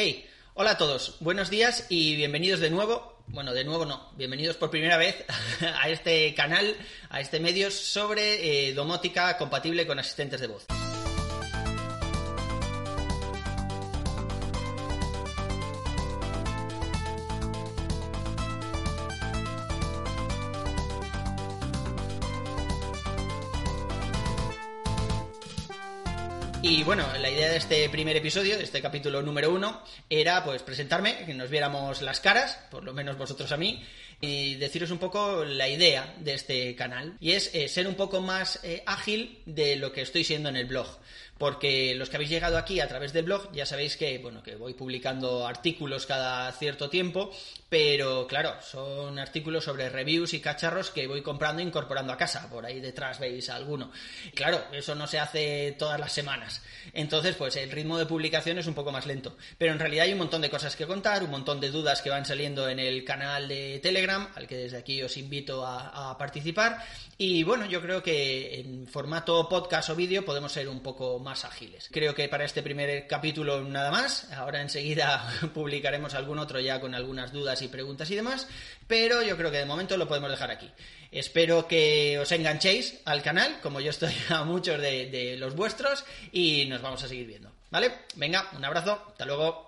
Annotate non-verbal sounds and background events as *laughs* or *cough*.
Hey, hola a todos, buenos días y bienvenidos de nuevo. Bueno, de nuevo no, bienvenidos por primera vez *laughs* a este canal, a este medio sobre eh, domótica compatible con asistentes de voz. Y bueno, la idea de este primer episodio, de este capítulo número uno, era pues presentarme, que nos viéramos las caras, por lo menos vosotros a mí, y deciros un poco la idea de este canal. Y es eh, ser un poco más eh, ágil de lo que estoy siendo en el blog porque los que habéis llegado aquí a través del blog ya sabéis que, bueno, que voy publicando artículos cada cierto tiempo, pero claro, son artículos sobre reviews y cacharros que voy comprando e incorporando a casa, por ahí detrás veis alguno. claro, eso no se hace todas las semanas, entonces pues el ritmo de publicación es un poco más lento, pero en realidad hay un montón de cosas que contar, un montón de dudas que van saliendo en el canal de Telegram, al que desde aquí os invito a, participar, y bueno, yo creo que en formato podcast o vídeo podemos ser un poco más ágiles. Creo que para este primer capítulo nada más. Ahora enseguida *laughs* publicaremos algún otro ya con algunas dudas y preguntas y demás. Pero yo creo que de momento lo podemos dejar aquí. Espero que os enganchéis al canal, como yo estoy *laughs* a muchos de los vuestros, y nos vamos a seguir viendo. ¿Vale? Venga, un abrazo. Hasta luego.